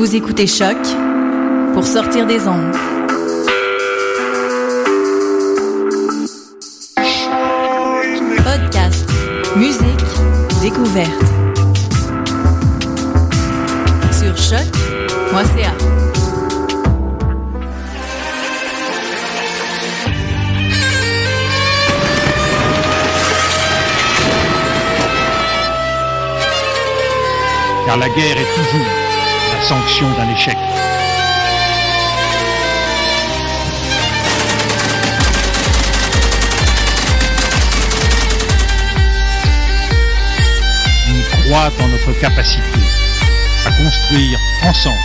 Vous écoutez Choc pour sortir des ondes. Podcast, musique, découverte. Sur choc.ca. car la guerre est toujours sanction d'un échec. On croit en notre capacité à construire ensemble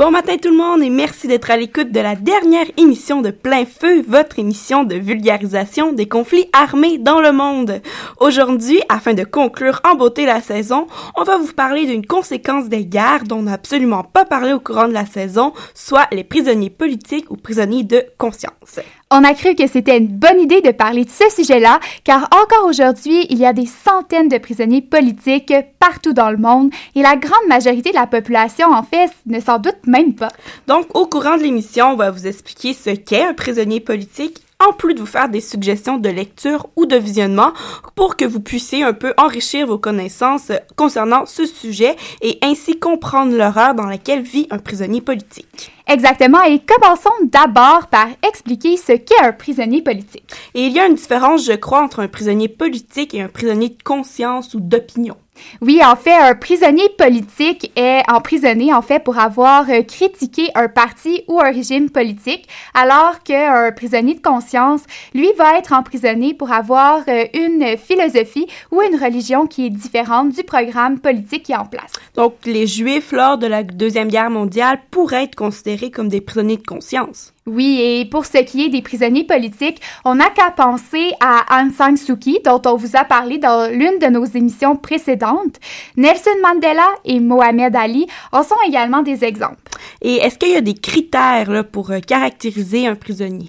Bon matin tout le monde et merci d'être à l'écoute de la dernière émission de Plein Feu, votre émission de vulgarisation des conflits armés dans le monde. Aujourd'hui, afin de conclure en beauté la saison, on va vous parler d'une conséquence des guerres dont on n'a absolument pas parlé au courant de la saison, soit les prisonniers politiques ou prisonniers de conscience. On a cru que c'était une bonne idée de parler de ce sujet-là, car encore aujourd'hui, il y a des centaines de prisonniers politiques partout dans le monde et la grande majorité de la population, en fait, ne s'en doute même pas. Donc, au courant de l'émission, on va vous expliquer ce qu'est un prisonnier politique en plus de vous faire des suggestions de lecture ou de visionnement pour que vous puissiez un peu enrichir vos connaissances concernant ce sujet et ainsi comprendre l'horreur dans laquelle vit un prisonnier politique. Exactement, et commençons d'abord par expliquer ce qu'est un prisonnier politique. Et il y a une différence, je crois, entre un prisonnier politique et un prisonnier de conscience ou d'opinion. Oui, en fait, un prisonnier politique est emprisonné, en fait, pour avoir euh, critiqué un parti ou un régime politique, alors qu'un prisonnier de conscience, lui, va être emprisonné pour avoir euh, une philosophie ou une religion qui est différente du programme politique qui est en place. Donc, les Juifs, lors de la Deuxième Guerre mondiale, pourraient être considérés comme des prisonniers de conscience. Oui, et pour ce qui est des prisonniers politiques, on n'a qu'à penser à Aung San Suu Kyi, dont on vous a parlé dans l'une de nos émissions précédentes. Nelson Mandela et Mohamed Ali en sont également des exemples. Et est-ce qu'il y a des critères là, pour euh, caractériser un prisonnier?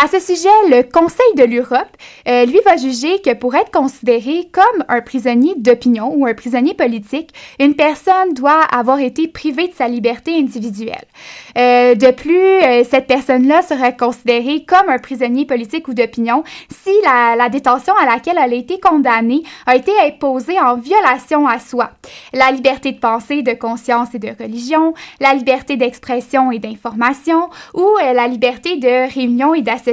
À ce sujet, le Conseil de l'Europe, euh, lui, va juger que pour être considéré comme un prisonnier d'opinion ou un prisonnier politique, une personne doit avoir été privée de sa liberté individuelle. Euh, de plus, euh, cette personne-là serait considérée comme un prisonnier politique ou d'opinion si la, détention à laquelle elle a été condamnée a été imposée en violation à soi. La liberté de pensée, de conscience et de religion, la liberté d'expression et d'information ou la liberté de réunion et d'association.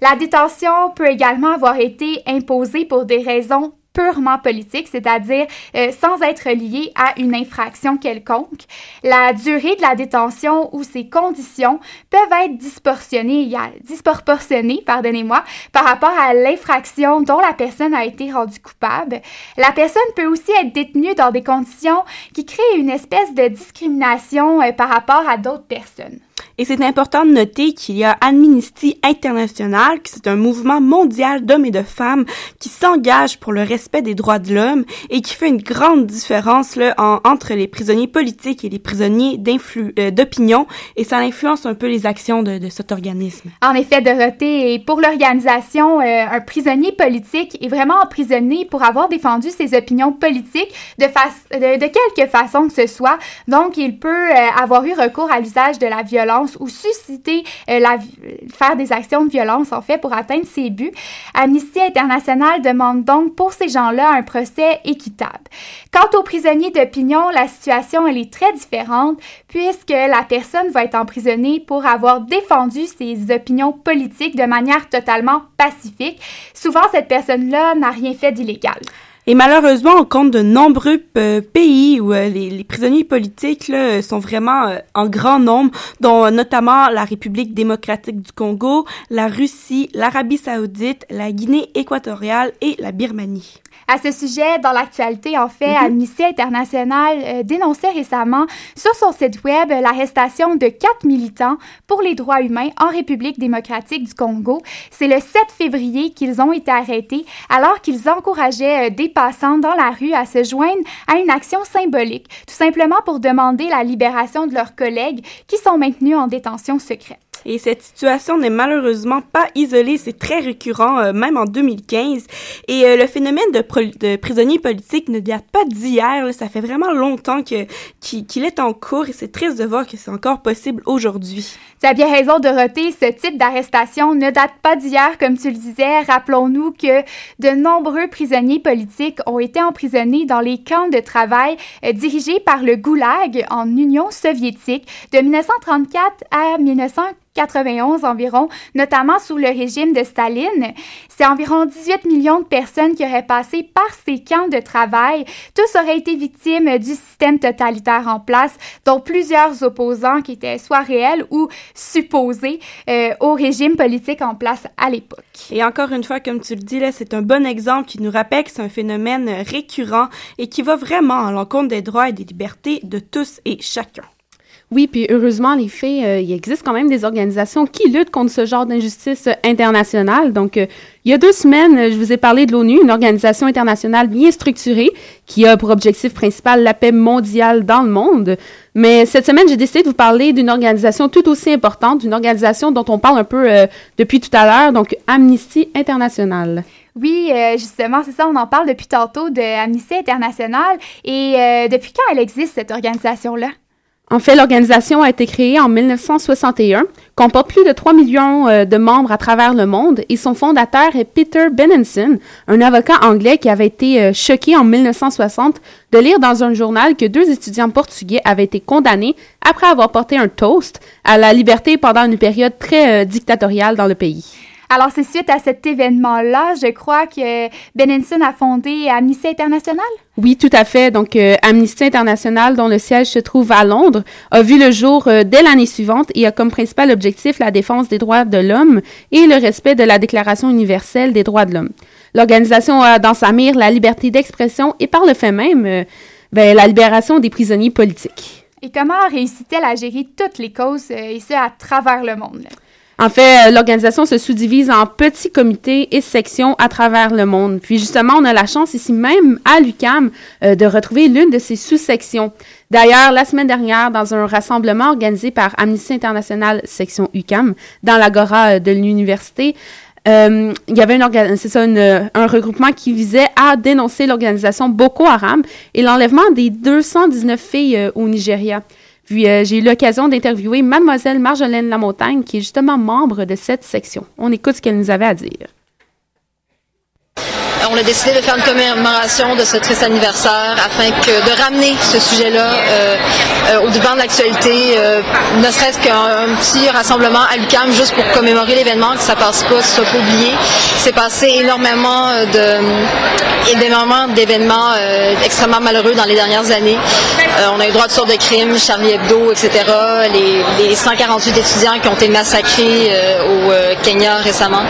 La détention peut également avoir été imposée pour des raisons purement politiques, c'est-à-dire euh, sans être liée à une infraction quelconque. La durée de la détention ou ses conditions peuvent être disproportionnées, par rapport à l'infraction dont la personne a été rendue coupable. La personne peut aussi être détenue dans des conditions qui créent une espèce de discrimination euh, par rapport à d'autres personnes. Et c'est important de noter qu'il y a Amnesty International, qui c'est un mouvement mondial d'hommes et de femmes qui s'engage pour le respect des droits de l'homme et qui fait une grande différence là, entre les prisonniers politiques et les prisonniers euh, d'opinion et ça influence un peu les actions de, de cet organisme. En effet, Dorothée, pour l'organisation, euh, un prisonnier politique est vraiment emprisonné pour avoir défendu ses opinions politiques de, de, de quelque façon que ce soit. Donc, il peut euh, avoir eu recours à l'usage de la violence ou susciter la, faire des actions de violence, en fait, pour atteindre ses buts. Amnesty International demande donc pour ces gens-là un procès équitable. Quant aux prisonniers d'opinion, la situation, elle est très différente puisque la personne va être emprisonnée pour avoir défendu ses opinions politiques de manière totalement pacifique. Souvent, cette personne-là n'a rien fait d'illégal. Et malheureusement, on compte de nombreux euh, pays où euh, les, prisonniers politiques là, sont vraiment euh, en grand nombre, dont notamment la République démocratique du Congo, la Russie, l'Arabie saoudite, la Guinée équatoriale et la Birmanie. À ce sujet, dans l'actualité, en fait, mm-hmm. Amnesty International euh, dénonçait récemment sur son site web l'arrestation de quatre militants pour les droits humains en République démocratique du Congo. C'est le 7 février qu'ils ont été arrêtés alors qu'ils encourageaient euh, des passants dans la rue à se joindre à une action symbolique, tout simplement pour demander la libération de leurs collègues qui sont maintenus en détention secrète. Et cette situation n'est malheureusement pas isolée, c'est très récurrent, euh, même en 2015. Et euh, le phénomène de, prisonniers politiques ne date pas d'hier, ça fait vraiment longtemps qu'il est en cours et c'est triste de voir que c'est encore possible aujourd'hui. Tu as bien raison, Dorothée, ce type d'arrestation ne date pas d'hier, comme tu le disais. Rappelons-nous que de nombreux prisonniers politiques ont été emprisonnés dans les camps de travail euh, dirigés par le Goulag en Union soviétique de 1934 à 1940. 91 environ, notamment sous le régime de Staline. C'est environ 18 millions de personnes qui auraient passé par ces camps de travail. Tous auraient été victimes du système totalitaire en place, dont plusieurs opposants qui étaient soit réels ou supposés euh, au régime politique en place à l'époque. Et encore une fois, comme tu le dis, c'est un bon exemple qui nous rappelle que c'est un phénomène récurrent et qui va vraiment à l'encontre des droits et des libertés de tous et chacun. Oui, puis heureusement, les faits, euh, il existe quand même des organisations qui luttent contre ce genre d'injustice internationale. Donc, euh, il y a deux semaines, je vous ai parlé de l'ONU, une organisation internationale bien structurée qui a pour objectif principal la paix mondiale dans le monde. Mais cette semaine, j'ai décidé de vous parler d'une organisation tout aussi importante, d'une organisation dont on parle un peu euh, depuis tout à l'heure, donc Amnesty International. Oui, justement, c'est ça, on en parle depuis tantôt de Amnesty International. Et depuis quand elle existe, cette organisation-là? En fait, l'organisation a été créée en 1961, comporte plus de 3 millions euh, de membres à travers le monde et son fondateur est Peter Benenson, un avocat anglais qui avait été euh, choqué en 1960 de lire dans un journal que deux étudiants portugais avaient été condamnés après avoir porté un toast à la liberté pendant une période très euh, dictatoriale dans le pays. Alors, c'est suite à cet événement-là, je crois que Benenson a fondé Amnesty International? Oui, tout à fait. Donc, euh, Amnesty International, dont le siège se trouve à Londres, a vu le jour euh, dès l'année suivante et a comme principal objectif la défense des droits de l'homme et le respect de la Déclaration universelle des droits de l'homme. L'organisation a dans sa mire la liberté d'expression et par le fait même, euh, ben, la libération des prisonniers politiques. Et comment réussit-elle à gérer toutes les causes, et ce, à travers le monde? En fait, euh, l'organisation se sous-divise en petits comités et sections à travers le monde. Puis justement, on a la chance ici même à l'UCAM euh, de retrouver l'une de ces sous-sections. D'ailleurs, la semaine dernière, dans un rassemblement organisé par Amnesty International section UCAM dans l'agora euh, de l'université, il y avait un regroupement qui visait à dénoncer l'organisation Boko Haram et l'enlèvement des 219 filles au Nigeria. Puis euh, j'ai eu l'occasion d'interviewer mademoiselle Marjolaine Lamontagne, qui est justement membre de cette section. On écoute ce qu'elle nous avait à dire on a décidé de faire une commémoration de ce triste anniversaire afin de ramener ce sujet-là euh, euh, au devant de l'actualité, euh, ne serait-ce qu'un petit rassemblement à l'UCAM juste pour commémorer l'événement, que ça passe pas, que ce soit pas oublié. C'est passé énormément de d'événements extrêmement malheureux dans les dernières années. on a eu droit de sortes de crimes, Charlie Hebdo, etc. Les, les 148 étudiants qui ont été massacrés au Kenya récemment.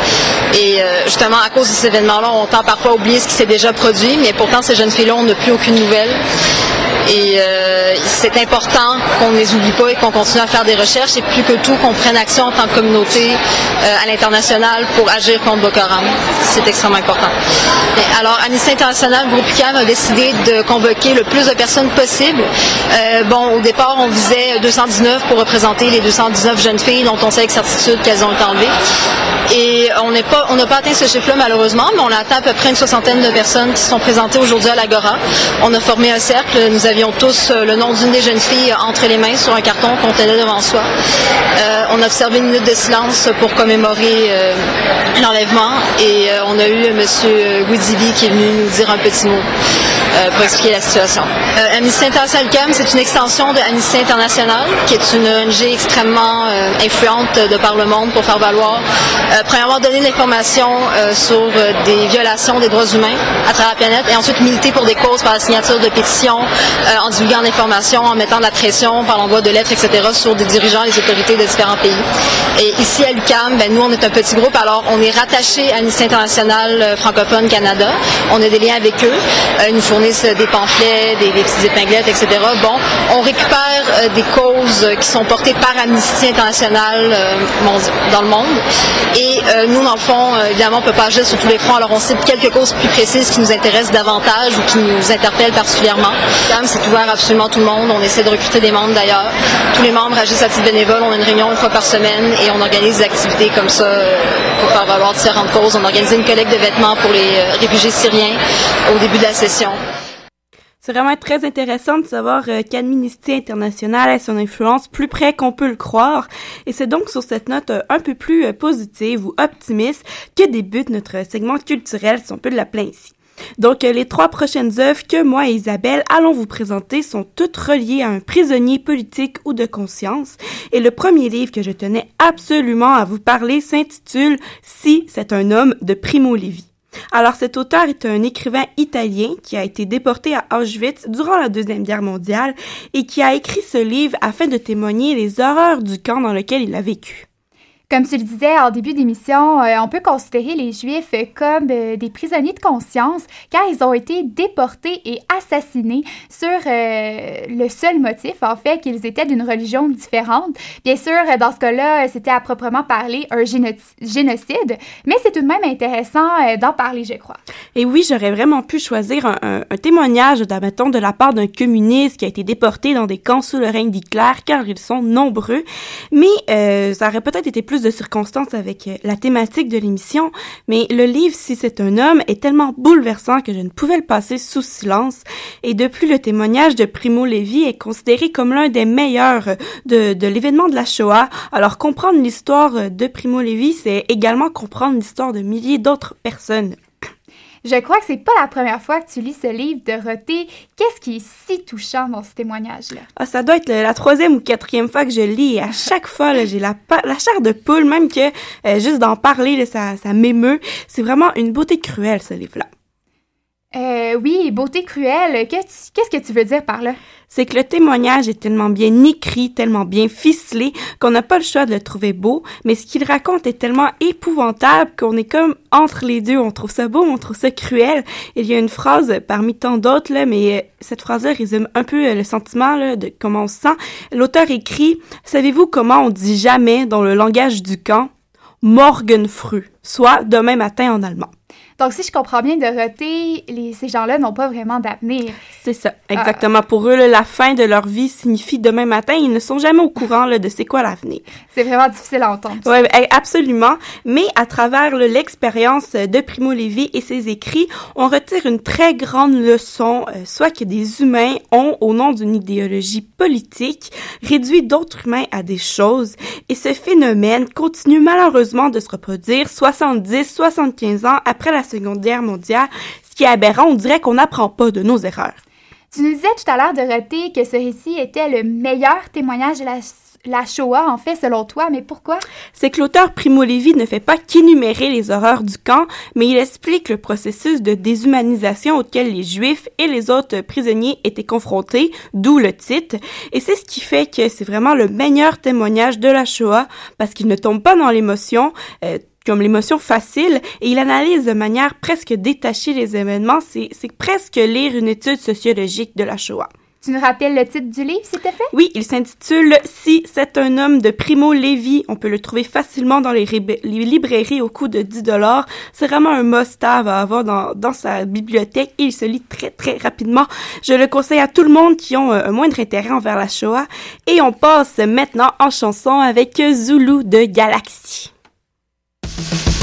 Et justement, à cause de ces événements-là, on tend parfois oublier ce qui s'est déjà produit, mais pourtant ces jeunes filles-là, on n'a plus aucune nouvelle. Et euh, c'est important qu'on ne les oublie pas et qu'on continue à faire des recherches et plus que tout qu'on prenne action en tant que communauté euh, à l'international pour agir contre Boko Haram. C'est extrêmement important. Alors, Amnesty International, Groupe ICAM a décidé de convoquer le plus de personnes possible. Euh, bon, au départ, on visait 219 pour représenter les 219 jeunes filles dont on sait avec certitude qu'elles ont été enlevées. Et on n'est pas, n'a pas atteint ce chiffre-là malheureusement, mais on a atteint à peu près soixantaine de personnes qui sont présentées aujourd'hui à l'Agora. On a formé un cercle. Nous avions tous euh, le nom d'une des jeunes filles entre les mains sur un carton qu'on tenait devant soi. Euh, on a observé une minute de silence pour commémorer euh, l'enlèvement et on a eu M. Goudibi qui est venu nous dire un petit mot euh, pour expliquer la situation. Euh, Amnesty International CAM, c'est une extension de Amnesty International, qui est une ONG extrêmement euh, influente de par le monde pour faire valoir, premièrement, donner de l'information sur des violations des droits humains à travers la planète, et ensuite militer pour des causes par la signature de pétitions, en divulguant l'information, en mettant de la pression par l'envoi de lettres, etc., sur des dirigeants et des autorités de différents pays. Et ici à l'UCAM, ben, nous, on est un petit groupe, alors on est rattaché à Amnesty International francophone Canada. On a des liens avec eux. Ils nous fournissent des pamphlets, des, des petites épinglettes, etc. Bon, on récupère euh, des causes euh, qui sont portées par Amnesty International euh, dans le monde. Et nous, dans le fond, évidemment, on ne peut pas agir sur tous les fronts. Alors, on cible quelques causes plus précises qui nous intéressent davantage ou qui nous interpellent particulièrement. C'est ouvert à absolument tout le monde. On essaie de recruter des membres d'ailleurs. Tous les membres agissent à titre bénévole. On a une réunion une fois par semaine et on organise des activités comme ça pour faire valoir différentes causes. On a organisé une collecte de vêtements pour les réfugiés syriens au début de la session. C'est vraiment très intéressant de savoir euh, qu'Amnesty International a son influence plus près qu'on peut le croire. Et c'est donc sur cette note euh, un peu plus euh, positive ou optimiste que débute notre segment culturel, si on peut l'appeler ainsi. Donc, euh, les trois prochaines œuvres que moi et Isabelle allons vous présenter sont toutes reliées à un prisonnier politique ou de conscience. Et le premier livre que je tenais absolument à vous parler s'intitule Si c'est un homme de Primo Levi. Alors, cet auteur est un écrivain italien qui a été déporté à Auschwitz durant la Deuxième Guerre mondiale et qui a écrit ce livre afin de témoigner les horreurs du camp dans lequel il a vécu. Comme tu le disais en début d'émission, euh, on peut considérer les Juifs comme euh, des prisonniers de conscience car ils ont été déportés et assassinés sur euh, le seul motif, en fait, qu'ils étaient d'une religion différente. Bien sûr, euh, dans ce cas-là, euh, c'était à proprement parler un géno- génocide, mais c'est tout de même intéressant euh, d'en parler, je crois. Et oui, j'aurais vraiment pu choisir un, un- un témoignage, d'admettons, de la part d'un communiste qui a été déporté dans des camps sous le règne d'Hitler, car ils sont nombreux. Mais ça aurait peut-être été plus de circonstances avec euh, la thématique de l'émission. Mais le livre, si c'est un homme, est tellement bouleversant que je ne pouvais le passer sous silence. Et de plus, le témoignage de Primo Levi est considéré comme l'un des meilleurs euh, de, de l'événement de la Shoah. Alors, comprendre l'histoire euh, de Primo Levi, c'est également comprendre l'histoire de milliers d'autres personnes. Je crois que c'est pas la première fois que tu lis ce livre, Dorothée. Qu'est-ce qui est si touchant dans ce témoignage-là? Ah, ça doit être la troisième ou quatrième fois que je lis et à chaque fois, j'ai la, la chair de poule, même que euh, juste d'en parler, ça, ça m'émeut. C'est vraiment une beauté cruelle, ce livre-là. Euh, oui, beauté cruelle. Qu'est-ce que tu veux dire par là? C'est que le témoignage est tellement bien écrit, tellement bien ficelé, qu'on n'a pas le choix de le trouver beau, mais ce qu'il raconte est tellement épouvantable qu'on est comme entre les deux. On trouve ça beau, on trouve ça cruel. Il y a une phrase parmi tant d'autres, là, mais euh, cette phrase-là résume un peu euh, le sentiment là, de comment on se sent. L'auteur écrit « Savez-vous comment on dit jamais dans le langage du camp? Morgen früh », soit demain matin en allemand. Donc, si je comprends bien, Dorothée, les, ces gens-là n'ont pas vraiment d'avenir. C'est ça, exactement. Pour eux, là, la fin de leur vie signifie demain matin. Ils ne sont jamais au courant là, de c'est quoi l'avenir. C'est vraiment difficile à entendre. Oui, absolument. Mais à travers l'expérience de Primo Levi et ses écrits, on retire une très grande leçon, euh, soit que des humains ont, au nom d'une idéologie politique, réduit d'autres humains à des choses. Et ce phénomène continue malheureusement de se reproduire 70, 75 ans après la Seconde Guerre mondiale, ce qui est aberrant. On dirait qu'on n'apprend pas de nos erreurs. Tu nous disais tout à l'heure, Dorothée, que ce récit était le meilleur témoignage de la, la Shoah, en fait, selon toi, mais pourquoi? c'est que l'auteur Primo Levi ne fait pas qu'énumérer les horreurs du camp, mais il explique le processus de déshumanisation auquel les Juifs et les autres prisonniers étaient confrontés, d'où le titre. Et c'est ce qui fait que c'est vraiment le meilleur témoignage de la Shoah, parce qu'il ne tombe pas dans l'émotion. euh, comme l'émotion facile, et il analyse de manière presque détachée les événements. C'est presque lire une étude sociologique de la Shoah. Tu nous rappelles le titre du livre, s'il te plaît? Oui, il s'intitule Si c'est un homme de Primo Levi. On peut le trouver facilement dans les, librairies au coût de 10 dollars. C'est vraiment un must-have à avoir dans, dans sa bibliothèque et il se lit très, très rapidement. Je le conseille à tout le monde qui ont un moindre intérêt envers la Shoah. Et on passe maintenant en chanson avec Zulu de Galaxy. Venez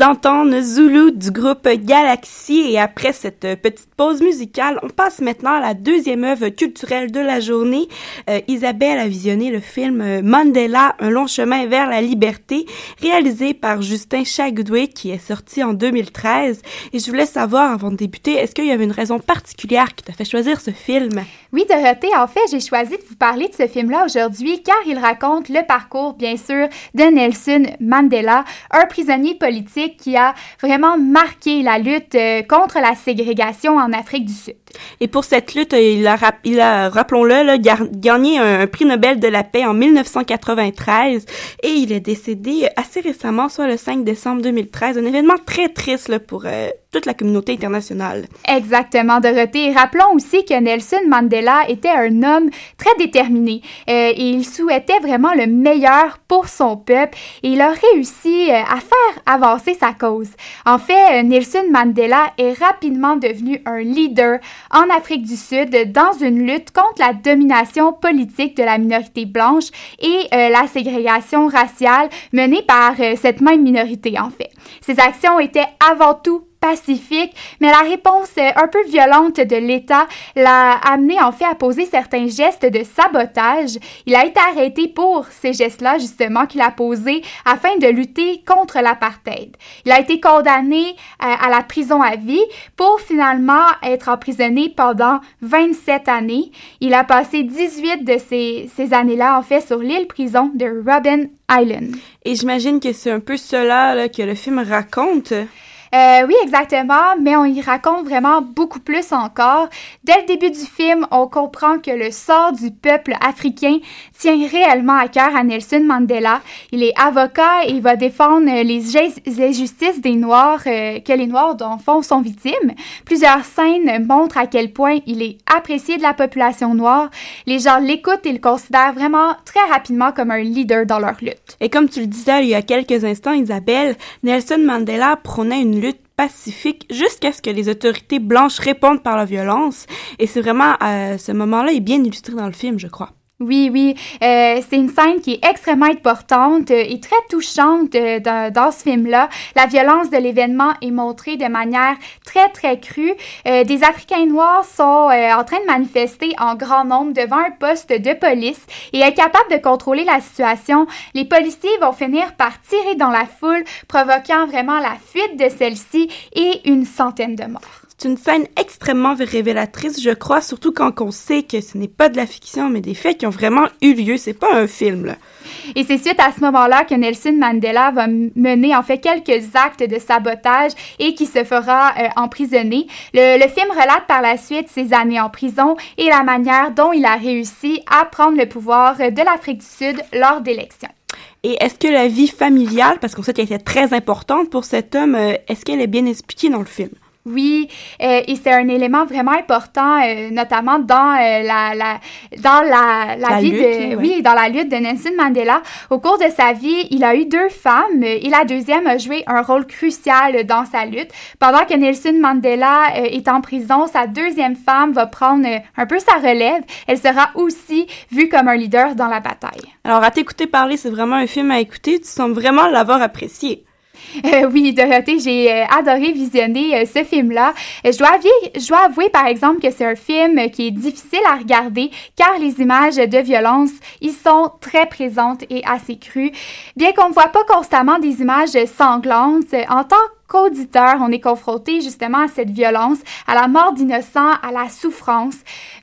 d'entendre Zulu du groupe Galaxy et après cette petite pause musicale, on passe maintenant à la deuxième œuvre culturelle de la journée. Euh, Isabelle a visionné le film Mandela, un long chemin vers la liberté, réalisé par Justin Chagoué qui est sorti en 2013. Et je voulais savoir, avant de débuter, est-ce qu'il y avait une raison particulière qui t'a fait choisir ce film? Oui, Dorothée, en fait, j'ai choisi de vous parler de ce film-là aujourd'hui car il raconte le parcours, bien sûr, de Nelson Mandela, un prisonnier politique qui a vraiment marqué la lutte euh, contre la ségrégation en Afrique du Sud. Et pour cette lutte, il a, il a rappelons-le, gagné un, prix Nobel de la paix en 1993 et il est décédé assez récemment, soit le 5 décembre 2013, un événement très triste pour euh, toute la communauté internationale. Exactement, Dorothée. Rappelons aussi que Nelson Mandela était un homme très déterminé euh, et il souhaitait vraiment le meilleur pour son peuple et il a réussi euh, à faire avancer sa cause. En fait, Nelson Mandela est rapidement devenu un leader en Afrique du Sud dans une lutte contre la domination politique de la minorité blanche et euh, la ségrégation raciale menée par cette même minorité en fait. Ses actions étaient avant tout pacifique, mais la réponse un peu violente de l'État l'a amené en fait à poser certains gestes de sabotage. Il a été arrêté pour ces gestes-là justement qu'il a posés afin de lutter contre l'apartheid. Il a été condamné euh, à, la prison à vie pour finalement être emprisonné pendant 27 années. Il a passé 18 de ces, ces années-là en fait sur l'île prison de Robben Island. Et j'imagine que c'est un peu cela là, que le film raconte. Euh, oui, exactement, mais on y raconte vraiment beaucoup plus encore. Dès le début du film, on comprend que le sort du peuple africain tient réellement à cœur à Nelson Mandela. Il est avocat et va défendre les injustices des Noirs, euh, que les Noirs, dans le fond, sont victimes. Plusieurs scènes montrent à quel point il est apprécié de la population noire. Les gens l'écoutent et le considèrent vraiment très rapidement comme un leader dans leur lutte. Et comme tu le disais il y a quelques instants, Isabelle, Nelson Mandela prônait une lutte pacifique jusqu'à ce que les autorités blanches répondent par la violence. Et c'est vraiment, euh, ce moment-là est bien illustré dans le film, je crois. Oui, oui. Euh, c'est une scène qui est extrêmement importante euh, et très touchante euh, dans, ce film-là. La violence de l'événement est montrée de manière très, très crue. Euh, des Africains noirs sont euh, en train de manifester en grand nombre devant un poste de police et incapables de contrôler la situation. Les policiers vont finir par tirer dans la foule, provoquant vraiment la fuite de celle-ci et une centaine de morts. C'est une scène extrêmement révélatrice, je crois, surtout quand on sait que ce n'est pas de la fiction, mais des faits qui ont vraiment eu lieu. C'est pas un film, là. Et c'est suite à ce moment-là que Nelson Mandela va mener en fait quelques actes de sabotage et qui se fera euh, emprisonner. Le, le, film relate par la suite ses années en prison et la manière dont il a réussi à prendre le pouvoir de l'Afrique du Sud lors d'élections. Et est-ce que la vie familiale, parce qu'on sait qu'elle était très importante pour cet homme, euh, est-ce qu'elle est bien expliquée dans le film? Oui, euh, et c'est un élément vraiment important, euh, notamment dans euh, la, la, dans la, la, La vie lutte, de, ouais. oui, dans la lutte de Nelson Mandela. Au cours de sa vie, il a eu deux femmes et la deuxième a joué un rôle crucial dans sa lutte. Pendant que Nelson Mandela euh, est en prison, sa deuxième femme va prendre euh, un peu sa relève. Elle sera aussi vue comme un leader dans la bataille. Alors, à t'écouter parler, c'est vraiment un film à écouter. Tu sembles vraiment l'avoir apprécié. Euh, oui, Dorothée, j'ai euh, adoré visionner euh, ce film-là. Je, dois avouer, je dois avouer, par exemple, que c'est un film qui est difficile à regarder car les images de violence y sont très présentes et assez crues. Bien qu'on ne voit pas constamment des images sanglantes, en tant qu'auditeur, on est confronté justement à cette violence, à la mort d'innocents, à la souffrance.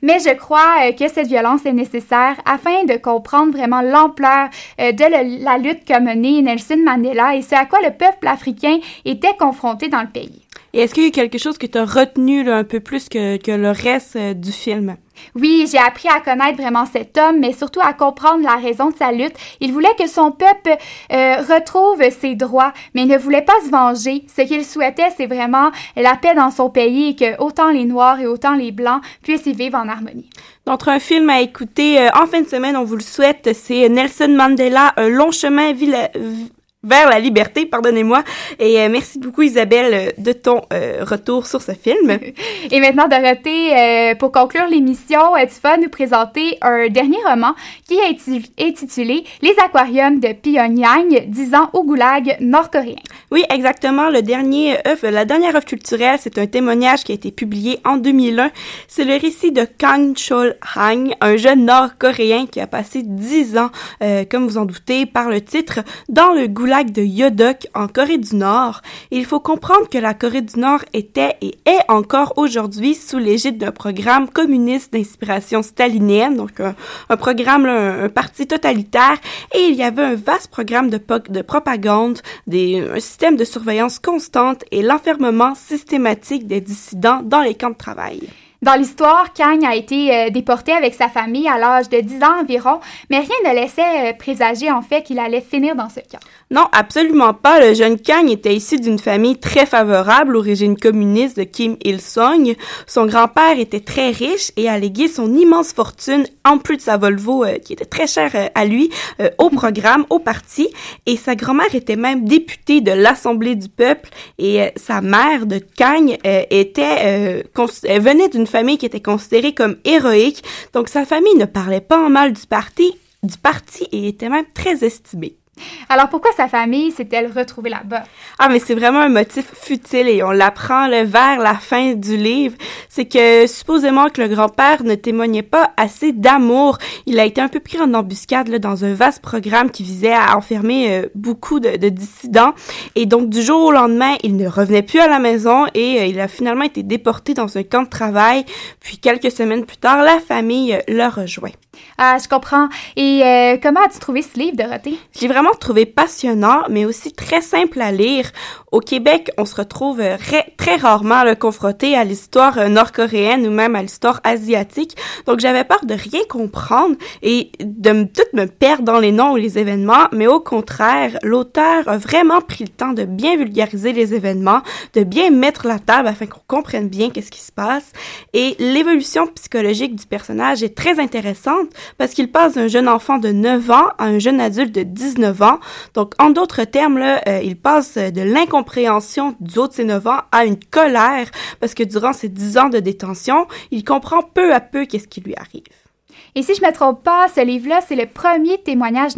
Mais je crois que cette violence est nécessaire afin de comprendre vraiment l'ampleur de le- la lutte qu'a menée Nelson Mandela et ce à quoi le peuple africain était confronté dans le pays. Est-ce qu'il y a quelque chose que tu as retenu un peu plus que, que le reste euh, du film? Oui, j'ai appris à connaître vraiment cet homme, mais surtout à comprendre la raison de sa lutte. Il voulait que son peuple euh, retrouve ses droits, mais il ne voulait pas se venger. Ce qu'il souhaitait, c'est vraiment la paix dans son pays et que autant les Noirs et autant les Blancs puissent y vivre en harmonie. Un film à écouter euh, en fin de semaine, on vous le souhaite. C'est Nelson Mandela, Un long chemin vers la liberté, pardonnez-moi. Et euh, merci beaucoup, Isabelle, euh, de ton euh, retour sur ce film. Et maintenant, Dorothée, euh, pour conclure l'émission, tu vas nous présenter un dernier roman qui est inti- intitulé Les aquariums de Pyongyang, 10 ans au goulag nord-coréen. Oui, exactement. Le dernier œuvre, la dernière œuvre culturelle, c'est un témoignage qui a été publié en 2001. C'est le récit de Kang Chol Hang, un jeune nord-coréen qui a passé 10 ans, comme vous en doutez, par le titre, dans le goulag de Yodok en Corée du Nord. Il faut comprendre que la Corée du Nord était et est encore aujourd'hui sous l'égide d'un programme communiste d'inspiration stalinienne, donc un, programme, un, parti totalitaire, et il y avait un vaste programme de, de propagande, des, un système de surveillance constante et l'enfermement systématique des dissidents dans les camps de travail. Dans l'histoire, Kang a été euh, déporté avec sa famille à l'âge de 10 ans environ, mais rien ne laissait euh, présager en fait qu'il allait finir dans ce camp. Non, absolument pas. Le jeune Kang était issu d'une famille très favorable au régime communiste de Kim Il-sung. Son grand-père était très riche et a légué son immense fortune, en plus de sa Volvo, euh, qui était très chère euh, à lui, euh, au programme, au parti. Et sa grand-mère était même députée de l'Assemblée du peuple. Et euh, sa mère de Kang était, euh, venait d'une famille qui était considérée comme héroïque. Donc sa famille ne parlait pas en mal du parti, du parti et était même très estimée. Alors pourquoi sa famille s'est-elle retrouvée là-bas? Ah, mais c'est vraiment un motif futile et on l'apprend vers la fin du livre. C'est que supposément que le grand-père ne témoignait pas assez d'amour. Il a été un peu pris en embuscade là, dans un vaste programme qui visait à enfermer euh, beaucoup de, de dissidents. Et donc, du jour au lendemain, il ne revenait plus à la maison et euh, il a finalement été déporté dans un camp de travail. Puis, quelques semaines plus tard, la famille euh, le rejoint. Ah, je comprends. Et euh, comment as-tu trouvé ce livre, Dorothée? J'ai vraiment trouvé passionnant, mais aussi très simple à lire. Au Québec, on se retrouve euh, très rarement là, confronté à l'histoire euh, nord-coréenne ou même à l'histoire asiatique. Donc, j'avais peur de rien comprendre et de tout me perdre dans les noms ou les événements. Mais au contraire, l'auteur a vraiment pris le temps de bien vulgariser les événements, de bien mettre la table afin qu'on comprenne bien qu'est-ce qui se passe. Et l'évolution psychologique du personnage est très intéressante parce qu'il passe d'un jeune enfant de 9 ans à un jeune adulte de 19 ans. Donc, en d'autres termes, là, euh, il passe de l'incompréhension du haut de ses 9 ans à une colère parce que durant ces 10 ans de détention, il comprend peu à peu qu'est-ce qui lui arrive. Et si je me trompe pas, ce livre-là, c'est le premier témoignage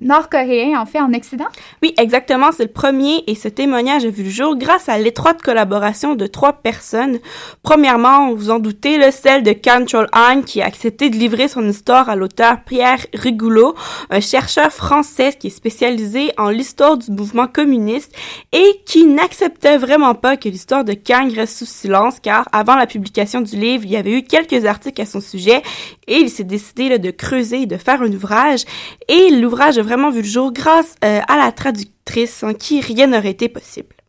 nord-coréen, en fait, en Occident? Oui, exactement. C'est le premier et ce témoignage a vu le jour grâce à l'étroite collaboration de trois personnes. Premièrement, vous en doutez, le celle de Kang Chol-han qui a accepté de livrer son histoire à l'auteur Pierre Rigoulot, un chercheur français qui est spécialisé en l'histoire du mouvement communiste et qui n'acceptait vraiment pas que l'histoire de Kang reste sous silence car avant la publication du livre, il y avait eu quelques articles à son sujet et il s'est décidé de creuser et de faire un ouvrage. Et l'ouvrage a vraiment vu le jour grâce euh, à la traductrice sans qui rien n'aurait été possible.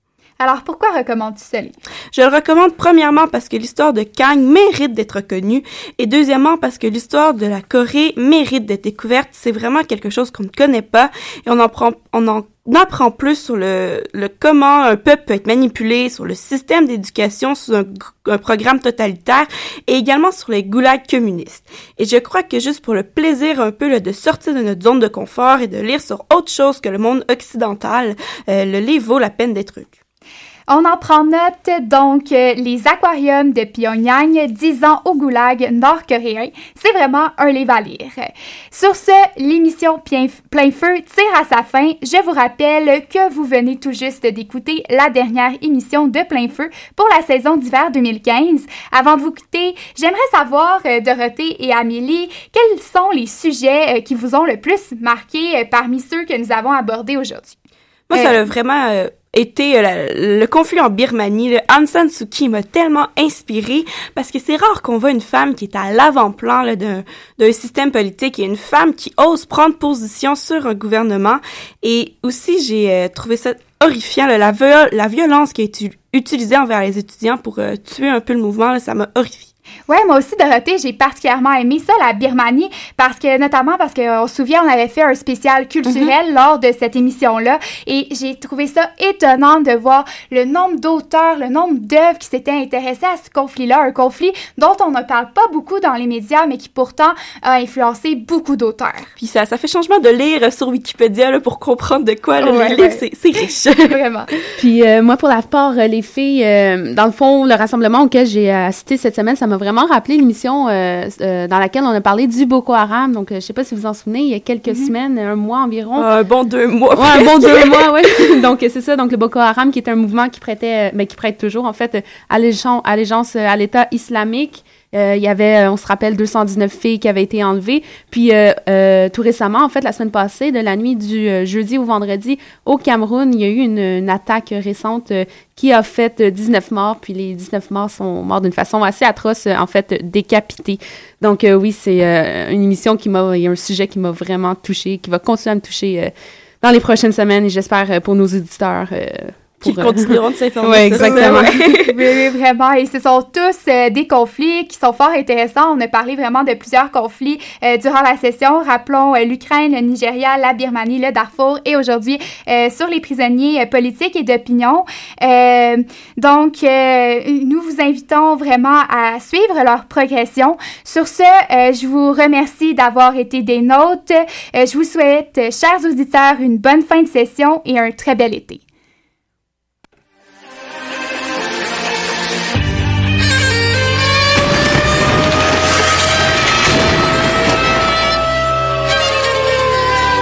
Alors pourquoi recommandes-tu ce livre? Je le recommande premièrement parce que l'histoire de Kang mérite d'être connue et deuxièmement parce que l'histoire de la Corée mérite d'être découverte. C'est vraiment quelque chose qu'on ne connaît pas et on en prend, on en apprend plus sur le, le, comment un peuple peut être manipulé, sur le système d'éducation sous un, un, programme totalitaire et également sur les goulags communistes. Et je crois que juste pour le plaisir un peu de sortir de notre zone de confort et de lire sur autre chose que le monde occidental, euh, le livre vaut la peine d'être lu. On en prend note, donc, euh, les aquariums de Pyongyang, 10 ans au goulag nord-coréen. C'est vraiment un livre à lire. Sur ce, l'émission Plein Feu tire à sa fin. Je vous rappelle que vous venez tout juste d'écouter la dernière émission de Plein Feu pour la saison d'hiver 2015. Avant de vous quitter, j'aimerais savoir, euh, Dorothée et Amélie, quels sont les sujets euh, qui vous ont le plus marqué parmi ceux que nous avons abordés aujourd'hui? Moi, ça a vraiment été euh, le conflit en Birmanie. Le Aung San Suu Kyi m'a tellement inspiré parce que c'est rare qu'on voit une femme qui est à l'avant-plan d'un système politique et une femme qui ose prendre position sur un gouvernement. Et aussi, j'ai euh, trouvé ça horrifiant, la, la violence qui a été utilisée envers les étudiants pour euh, tuer un peu le mouvement, ça m'a horrifié. Ouais, moi aussi, Dorothée, j'ai particulièrement aimé ça, la Birmanie, parce que, notamment parce qu'on se souvient, on avait fait un spécial culturel mhm. lors de cette émission-là, et j'ai trouvé ça étonnant de voir le nombre d'auteurs, le nombre d'œuvres qui s'étaient intéressés à ce conflit-là, un conflit dont on ne parle pas beaucoup dans les médias, mais qui pourtant a influencé beaucoup d'auteurs. Puis ça, ça fait changement de lire sur Wikipédia là, pour comprendre de quoi le livre, c'est riche. Vraiment. Puis euh, moi, pour la part, euh, les filles, euh, dans le fond, le rassemblement auquel j'ai assisté cette semaine, ça m'a vraiment rappelé l'émission euh, euh, dans laquelle on a parlé du Boko Haram. Donc, euh, je sais pas si vous en souvenez, il y a quelques mhm. semaines, un mois environ. Un bon deux mois. Ouais, un bon deux mois, oui. donc, c'est ça. Donc, le Boko Haram, qui est un mouvement qui prêtait, mais qui prête toujours, en fait, allégeance à l'État islamique. Euh, il y avait, on se rappelle, 219 filles qui avaient été enlevées. Puis euh, euh, tout récemment, en fait, la semaine passée, de la nuit du jeudi au vendredi, au Cameroun, il y a eu une, attaque récente qui a fait 19 morts. Puis les 19 morts sont morts d'une façon assez atroce, en fait, décapités. Donc oui, c'est une émission qui m'a, il y a un sujet qui m'a vraiment touché, qui va continuer à me toucher dans les prochaines semaines et j'espère pour nos éditeurs qui euh, continueront de s'informer. oui, exactement. oui, vraiment. Et ce sont tous euh, des conflits qui sont fort intéressants. On a parlé vraiment de plusieurs conflits euh, durant la session. Rappelons l'Ukraine, le Nigeria, la Birmanie, le Darfour et aujourd'hui sur les prisonniers politiques et d'opinion. donc, nous vous invitons vraiment à suivre leur progression. Sur ce, je vous remercie d'avoir été des nôtres. je vous souhaite, chers auditeurs, une bonne fin de session et un très bel été.